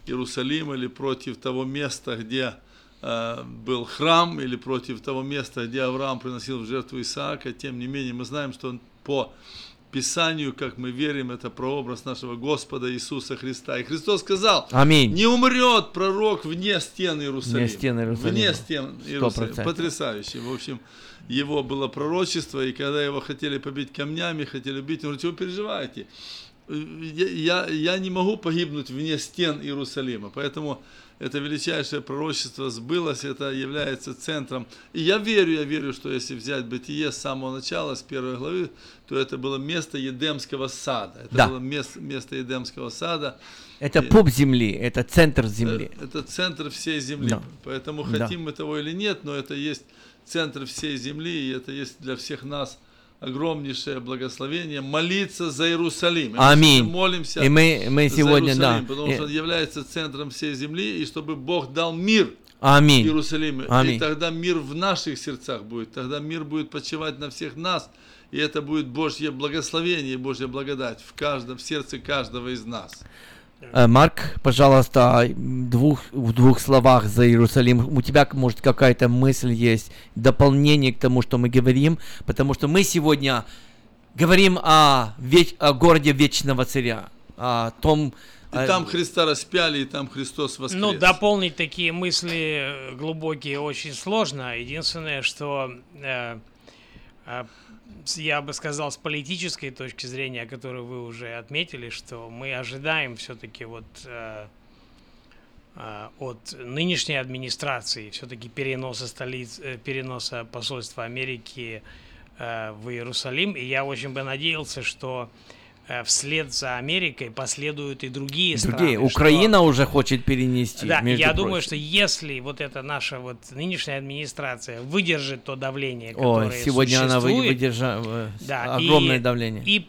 Иерусалима или против того места, где э, был храм, или против того места, где Авраам приносил в жертву Исаака, тем не менее мы знаем, что он по Писанию, как мы верим, это прообраз нашего Господа Иисуса Христа. И Христос сказал, Аминь. не умрет пророк вне стен Иерусалима. Вне стен Иерусалима. Вне стен Иерусалима. 100%. Потрясающе. В общем, его было пророчество, и когда его хотели побить камнями, хотели убить, он говорит, чего вы переживаете? Я, я, я не могу погибнуть вне стен Иерусалима, поэтому это величайшее пророчество сбылось, это является центром. И я верю, я верю, что если взять Бытие с самого начала, с первой главы, то это было место Едемского сада. Это Да. было место, место Едемского сада. Это И- пуп земли, это центр земли. Э, Это центр всей земли. Да. Поэтому Да. хотим мы того или нет, но это есть центр всей земли, и это есть для всех нас огромнейшее благословение молиться за Иерусалим. И мы Аминь. сегодня молимся И мы- мы за сегодня, Иерусалим, да. потому И- что он является центром всей земли, и чтобы Бог дал мир Аминь. Иерусалиме. Аминь. И тогда мир в наших сердцах будет, тогда мир будет почивать на всех нас, и это будет Божье благословение, Божья благодать в каждом, в сердце каждого из нас. Э, Марк, пожалуйста, двух, в двух словах за Иерусалим. У тебя, может, какая-то мысль есть, дополнение к тому, что мы говорим, потому что мы сегодня говорим о, веч- о городе Вечного Царя, о том... И э, там Христа распяли, и там Христос воскрес. Ну, дополнить такие мысли э, глубокие очень сложно. Единственное, что э, с- я бы сказал, с политической точки зрения, которую вы уже отметили, что мы ожидаем все-таки вот э, э, от нынешней администрации все-таки переноса столиц, э, переноса посольства Америки в Иерусалим. И я очень бы надеялся, что вслед за Америкой последуют и другие, Другие. страны. что- Украина уже хочет перенести. да, я прочим. думаю, что если вот эта наша вот нынешняя администрация выдержит то давление, О, которое сегодня она вы- существует, выдержала да, огромное и- давление. и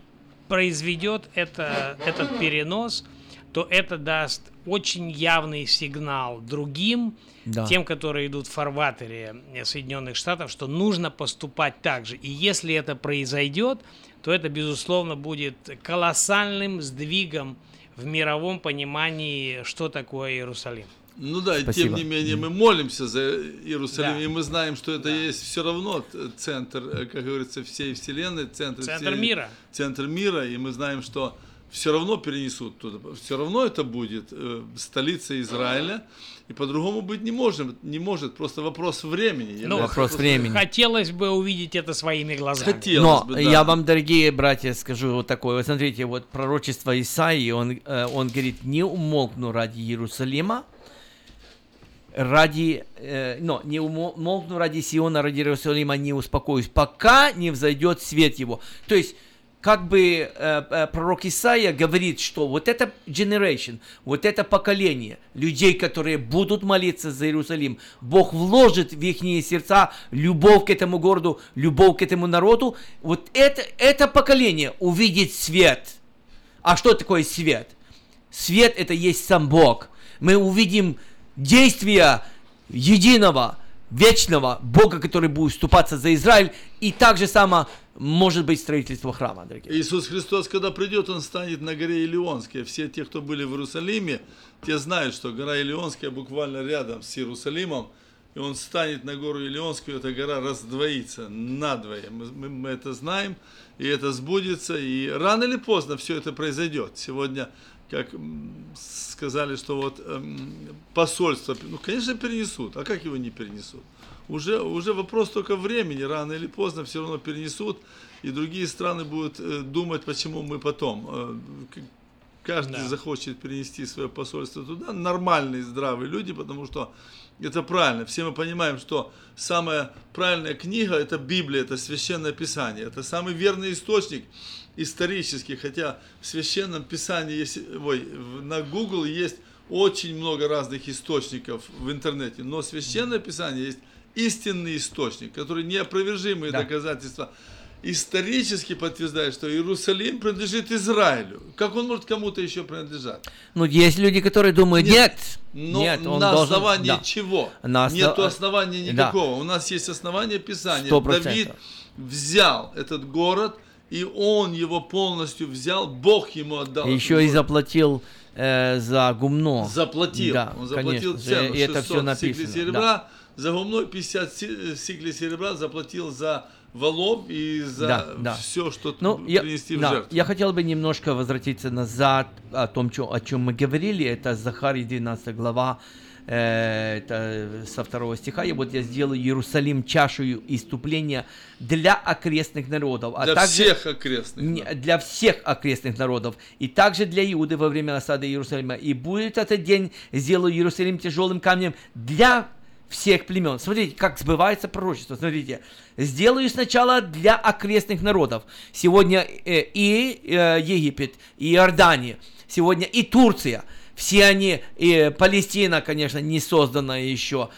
произведет это, этот перенос, то это даст очень явный сигнал другим, Да. тем, которые идут в фарватере Соединенных Штатов, что нужно поступать так же. И если это произойдет, то это, безусловно, будет колоссальным сдвигом в мировом понимании, что такое Иерусалим. Ну да, Спасибо. тем не менее мы молимся за Иерусалим, Да. и мы знаем, что это есть все равно центр, э, как говорится, всей вселенной, центр, Центр всей- мира. центр мира, и мы знаем, что все равно перенесут туда. Все равно это будет э, столица Израиля, и по-другому быть не может, не может. Просто вопрос времени. Ну, вопрос времени. Хотелось бы увидеть это своими глазами. Хотелось Но бы, да. я вам, дорогие братья, скажу вот такое. Вот смотрите, вот пророчество Исаии, он, э, он говорит, не умолкну ради Иерусалима, ради, э, но не умолкну ради Сиона, ради Иерусалима не успокоюсь, пока не взойдет свет его. То есть как бы э, э, пророк Исаия говорит, что вот это generation, вот это поколение людей, которые будут молиться за Иерусалим, Бог вложит в их сердца любовь к этому городу, любовь к этому народу, вот это, это поколение увидит свет. А что такое свет? Свет это есть сам Бог. Мы увидим действия единого, вечного Бога, который будет вступаться за Израиль, и так же само может быть строительство храма, дорогие. Иисус Христос, когда придет, Он станет на горе Илионской. Все те, кто были в Иерусалиме, те знают, что гора Илионская буквально рядом с Иерусалимом, и Он станет на гору Илионскую, эта гора раздвоится надвое. Мы, мы, мы это знаем, и это сбудется, и рано или поздно все это произойдет. Сегодня, как сказали, что вот эм, посольство, ну, конечно, перенесут, а как его не перенесут? уже, уже вопрос только времени, рано или поздно все равно перенесут, и другие страны будут э, думать, почему мы потом. Э, каждый да. захочет перенести свое посольство туда, нормальные, здравые люди, потому что это правильно. Все мы понимаем, что самая правильная книга – это Библия, это Священное Писание. Это самый верный источник исторический, хотя в Священном Писании есть, ой, на Google есть очень много разных источников в интернете, но Священное Писание есть истинный источник, который неопровержимые да. доказательства исторически подтверждает, что Иерусалим принадлежит Израилю. Как он может кому-то еще принадлежать? Ну, есть люди, которые думают, нет, нет, нет он на должен... основании да. чего? На основ... Нет основания никакого. Да. У нас есть основание Писания. 100%. Давид взял этот город, и он его полностью взял, Бог ему отдал. Еще и заплатил э, за гумно. Заплатил. Да, он заплатил конечно. цену. И это все написано. серебра. Да за гумной 50 сиклей серебра заплатил за валов и за да, да. все, что ну, принести я, в да, жертву. Я хотел бы немножко возвратиться назад о том, о чем мы говорили. Это Захарий 12 глава, э, это со второго стиха. И вот я сделаю Иерусалим чашею иступления для окрестных народов. А для также, всех окрестных народов. Для всех окрестных народов. И также для Иуды во время осады Иерусалима. И будет этот день, сделаю Иерусалим тяжелым камнем для всех племен. Смотрите, как сбывается пророчество. Смотрите, сделаю сначала для окрестных народов. Сегодня э, и э, Египет, и Иордания, сегодня и Турция. Все они, и Палестина, конечно, не создана еще.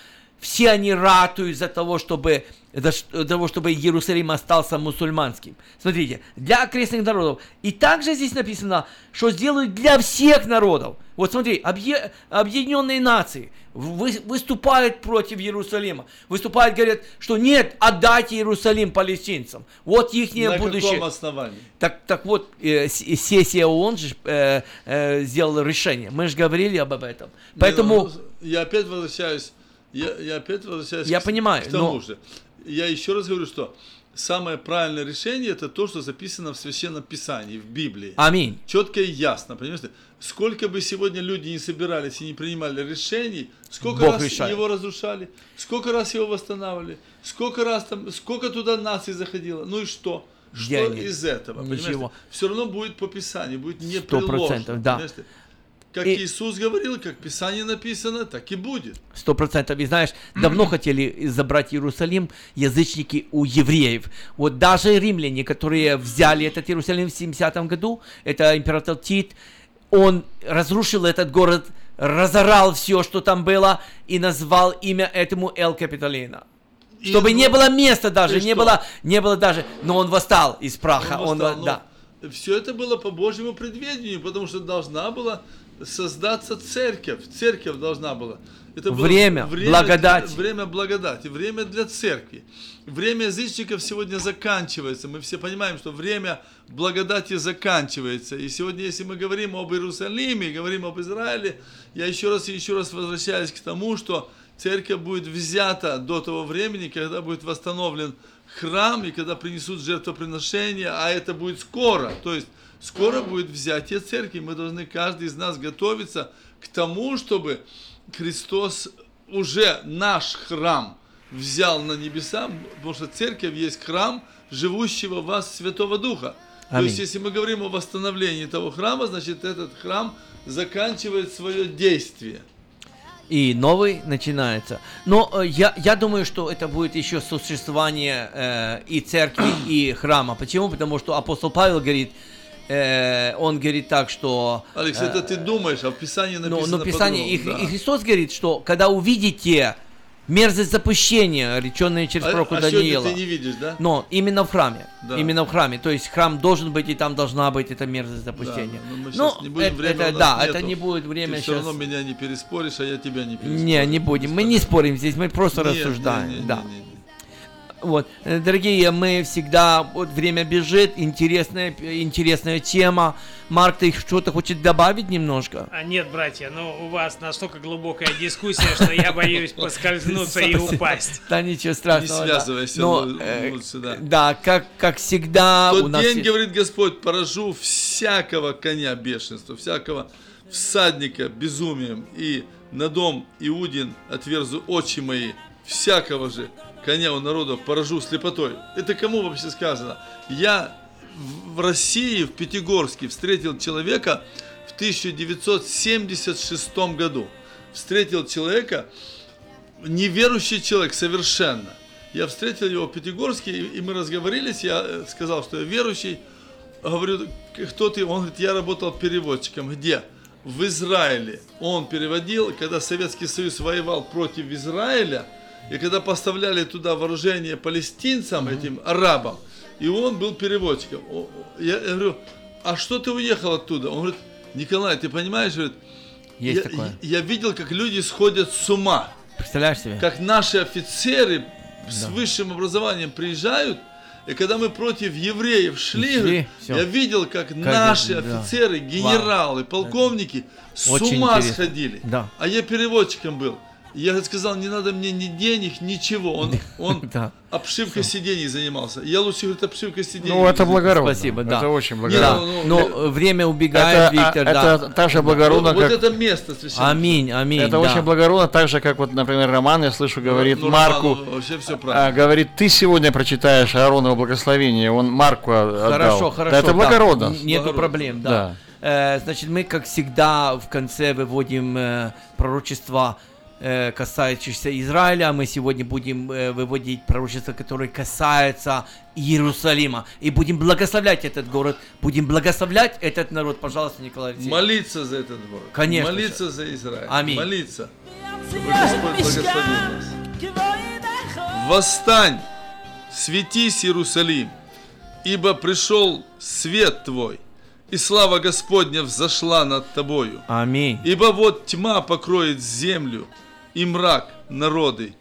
Все они ратуют за того, чтобы для того, чтобы Иерусалим остался мусульманским. Смотрите, для окрестных народов. И также здесь написано, что сделают для всех народов. Вот смотри, объ... объединенные нации вы... выступают против Иерусалима. Выступают, говорят, что нет, отдайте Иерусалим палестинцам. Вот их На будущее. На каком основании? Так, так вот, э, сессия ООН же э, э, сделала решение. Мы же говорили об этом. Поэтому... Не, ну, я опять возвращаюсь я, я опять возвращаюсь я к, понимаю, к тому но... же я еще раз говорю, что самое правильное решение это то, что записано в Священном Писании, в Библии. Аминь. Четко и ясно, понимаете? Сколько бы сегодня люди не собирались и не принимали решений, сколько Бог раз решает. его разрушали, сколько раз его восстанавливали, сколько раз там, сколько туда наций заходило, ну и что? Что из этого? Ничего. Понимаете? Все равно будет по Писанию, будет не 100%, да. Понимаете? Как и... Иисус говорил, как Писание написано, так и будет. Сто процентов. И знаешь, давно хотели забрать Иерусалим язычники у евреев. Вот даже римляне, которые взяли этот Иерусалим в 70 году, это император Тит, он разрушил этот город, разорал все, что там было, и назвал имя этому Эл Капитолина. Чтобы и, не было места даже, не было, не было даже, но он восстал из праха. Он, восстал, он, да. Все это было по Божьему предведению, потому что должна была создаться церковь. Церковь должна была. Это время, время благодати. Время благодати, время для церкви. Время язычников сегодня заканчивается. Мы все понимаем, что время благодати заканчивается. И сегодня, если мы говорим об Иерусалиме, говорим об Израиле, я еще раз и еще раз возвращаюсь к тому, что церковь будет взята до того времени, когда будет восстановлен храм и когда принесут жертвоприношения, а это будет скоро. То есть скоро будет взятие церкви. Мы должны каждый из нас готовиться к тому, чтобы Христос уже наш храм взял на небеса, потому что церковь есть храм живущего в вас Святого Духа. Аминь. То есть, если мы говорим о восстановлении того храма, значит, этот храм заканчивает свое действие. И новый начинается. Но э, я, я думаю, что это будет еще существование э, и церкви, и храма. Почему? Потому что апостол Павел говорит, э, он говорит так, что... Алекс, э, это ты думаешь, а в Писании написано Но, но Писание, и, да. и Христос говорит, что когда увидите мерзость запущения, реченная через а, пророка а Даниила. ты не видишь, да? Но именно в храме. Да. Именно в храме. То есть храм должен быть, и там должна быть эта мерзость запущения. Да, но мы ну, не будем, это, это да, нету. это не будет время ты сейчас. все равно меня не переспоришь, а я тебя не переспорю. Не, не будем. Мы не спорим здесь, мы просто нет, рассуждаем. Не, не, да. Не, не, не. Вот, э, дорогие, мы всегда, вот время бежит, интересная, интересная тема. Марк, ты что-то хочет добавить немножко? А нет, братья, ну у вас настолько глубокая дискуссия, что я боюсь поскользнуться и упасть. Да ничего страшного. Не связывайся лучше, да. Да, как, как всегда. В тот день, говорит Господь, поражу всякого коня бешенства, всякого всадника безумием, и на дом Иудин отверзу очи мои, всякого же коня у народа поражу слепотой. Это кому вообще сказано? Я в России, в Пятигорске, встретил человека в 1976 году. Встретил человека, неверующий человек совершенно. Я встретил его в Пятигорске, и мы разговорились, я э, сказал, что я верующий. Говорю, кто ты? Он говорит, я работал переводчиком. Где? В Израиле. Он переводил, когда Советский Союз воевал против Израиля, и когда поставляли туда вооружение палестинцам, mm-hmm. этим арабам, и он был переводчиком. Я, я говорю, а что ты уехал оттуда? Он говорит, Николай, ты понимаешь, говорит, Есть я, такое. я видел, как люди сходят с ума. Представляешь себе? Как наши офицеры да. с высшим образованием приезжают, и когда мы против евреев шли, шли я видел, как, как наши да. офицеры, генералы, Вау. полковники с Очень ума интересно. сходили. Да. А я переводчиком был. Я сказал, не надо мне ни денег, ничего. Он, он да. обшивкой сидений занимался. Я лучше, говорит, обшивкой сидений. Ну, это благородно. Спасибо, да. Это очень благородно. Да. Ну, Но ну, время убегает, это, Виктор, это, да. та же благородно, вот, как... Вот это место священное. Аминь, аминь, Это да. очень благородно, так же, как вот, например, Роман, я слышу, говорит ну, Марку... Роман, вообще все а, говорит, ты сегодня прочитаешь Аароново благословение, он Марку отдал. Хорошо, хорошо. Да, это благородно. Да. Нету проблем, да. да. Э, значит, мы, как всегда, в конце выводим э, пророчество касающихся Израиля. Мы сегодня будем э, выводить пророчества, которые касаются Иерусалима. И будем благословлять этот город, будем благословлять этот народ. Пожалуйста, Николай Алексеевич. Молиться за этот город. Конечно. Молиться за Израиль. Аминь. Молиться. Чтобы Господь благословил нас. Восстань, светись, Иерусалим, ибо пришел свет твой, и слава Господня взошла над тобою. Аминь. Ибо вот тьма покроет землю, и мрак народы,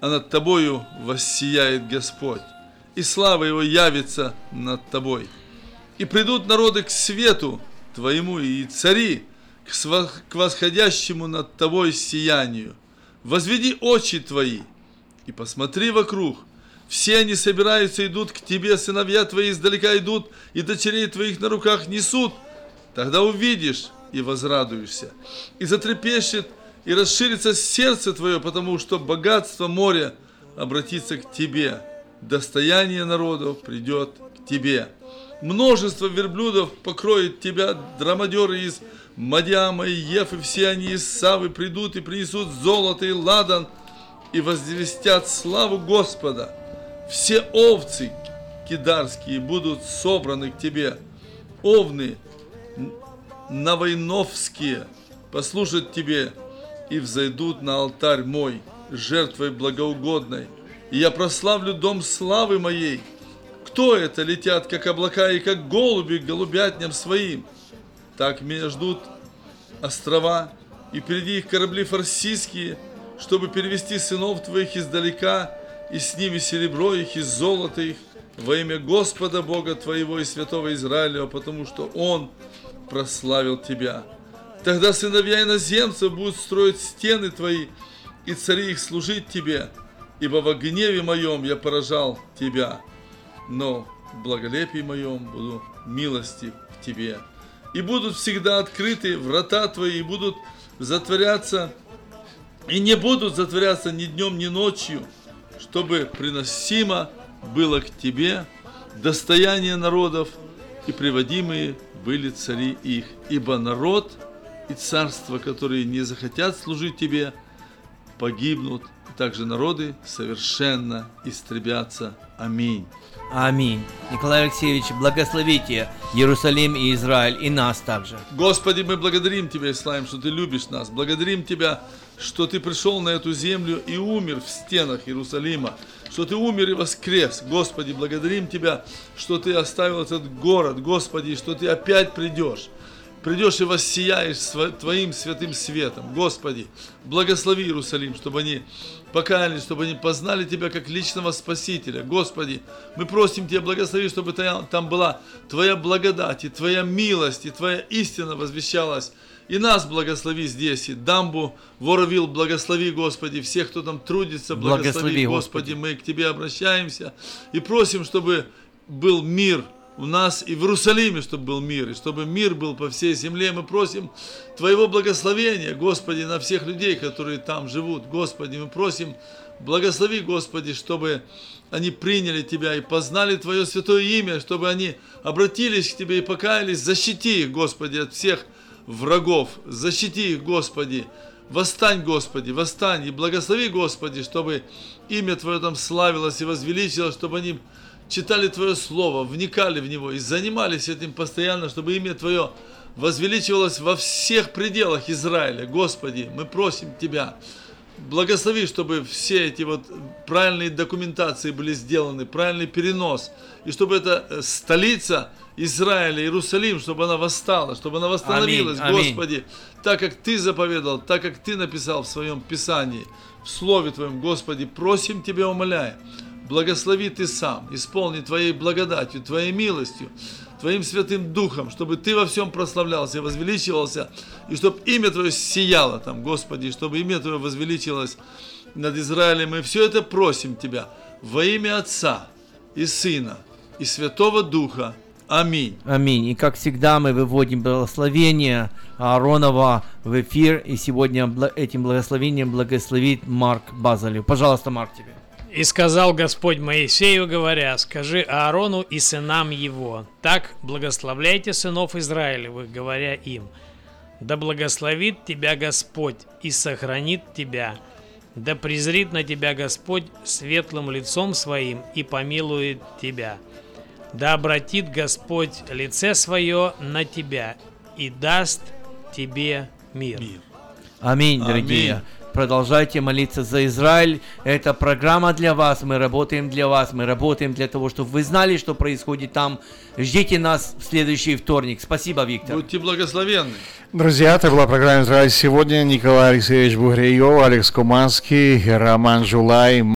а над тобою воссияет Господь, и слава Его явится над тобой. И придут народы к свету твоему, и цари к восходящему над тобой сиянию. Возведи очи твои и посмотри вокруг. Все они собираются, идут к тебе, сыновья твои издалека идут, и дочерей твоих на руках несут. Тогда увидишь и возрадуешься, и затрепещет и расширится сердце твое, потому что богатство моря обратится к тебе, достояние народов придет к тебе. Множество верблюдов покроет тебя, драмадеры из Мадиама и Еф, и все они из Савы придут и принесут золото и ладан, и возвестят славу Господа. Все овцы кидарские будут собраны к тебе, овны навойновские послушать тебе, и взойдут на алтарь мой, жертвой благоугодной, и я прославлю дом славы моей. Кто это летят, как облака и как голуби к голубятням своим? Так меня ждут острова, и впереди их корабли фарсийские, чтобы перевести сынов твоих издалека, и с ними серебро их и золото их, во имя Господа Бога твоего и святого Израиля, потому что Он прославил тебя. Тогда сыновья иноземцев будут строить стены твои, и цари их служить тебе, ибо во гневе моем я поражал тебя, но в благолепии моем буду милости к тебе. И будут всегда открыты врата твои, и будут затворяться, и не будут затворяться ни днем, ни ночью, чтобы приносимо было к тебе достояние народов, и приводимые были цари их. Ибо народ и царство, которые не захотят служить тебе, погибнут, и также народы совершенно истребятся. Аминь. Аминь. Николай Алексеевич, благословите Иерусалим и Израиль, и нас также. Господи, мы благодарим Тебя и славим, что Ты любишь нас. Благодарим Тебя, что Ты пришел на эту землю и умер в стенах Иерусалима, что Ты умер и воскрес. Господи, благодарим Тебя, что Ты оставил этот город, Господи, что Ты опять придешь придешь и воссияешь Твоим святым светом. Господи, благослови Иерусалим, чтобы они покаялись, чтобы они познали Тебя как личного Спасителя. Господи, мы просим Тебя, благослови, чтобы там была Твоя благодать и Твоя милость, и Твоя истина возвещалась. И нас благослови здесь, и дамбу, Воровил, благослови, Господи, всех, кто там трудится, благослови, благослови Господи. Господи, мы к Тебе обращаемся и просим, чтобы был мир – у нас и в Иерусалиме, чтобы был мир, и чтобы мир был по всей земле. Мы просим Твоего благословения, Господи, на всех людей, которые там живут. Господи, мы просим, благослови, Господи, чтобы они приняли Тебя и познали Твое святое имя, чтобы они обратились к Тебе и покаялись. Защити их, Господи, от всех врагов. Защити их, Господи. Восстань, Господи, восстань и благослови, Господи, чтобы имя Твое там славилось и возвеличилось, чтобы они читали Твое Слово, вникали в него и занимались этим постоянно, чтобы имя Твое возвеличивалось во всех пределах Израиля. Господи, мы просим Тебя, благослови, чтобы все эти вот правильные документации были сделаны, правильный перенос, и чтобы эта э, столица Израиля, Иерусалим, чтобы она восстала, чтобы она восстановилась, аминь, Господи, аминь. так как Ты заповедал, так как Ты написал в Своем Писании, в Слове Твоем, Господи, просим Тебя, умоляя, Благослови Ты сам, исполни Твоей благодатью, Твоей милостью, Твоим Святым Духом, чтобы Ты во всем прославлялся и возвеличивался, и чтобы имя Твое сияло там, Господи, чтобы имя Твое возвеличилось над Израилем. Мы все это просим Тебя во имя Отца и Сына и Святого Духа. Аминь. Аминь. И как всегда мы выводим благословение Ааронова в эфир, и сегодня этим благословением благословит Марк Базалев. Пожалуйста, Марк, тебе. И сказал Господь Моисею, говоря, скажи Аарону и сынам его, так благословляйте сынов Израилевых, говоря им, да благословит тебя Господь и сохранит тебя, да презрит на тебя Господь светлым лицом своим и помилует тебя. Да обратит Господь лице свое на тебя и даст тебе мир. Аминь, дорогие. Аминь. Продолжайте молиться за Израиль. Это программа для вас. Мы работаем для вас. Мы работаем для того, чтобы вы знали, что происходит там. Ждите нас в следующий вторник. Спасибо, Виктор. Будьте благословенны. Друзья, это была программа «Израиль сегодня». Николай Алексеевич Бугреев, Алекс Куманский, Роман Жулай.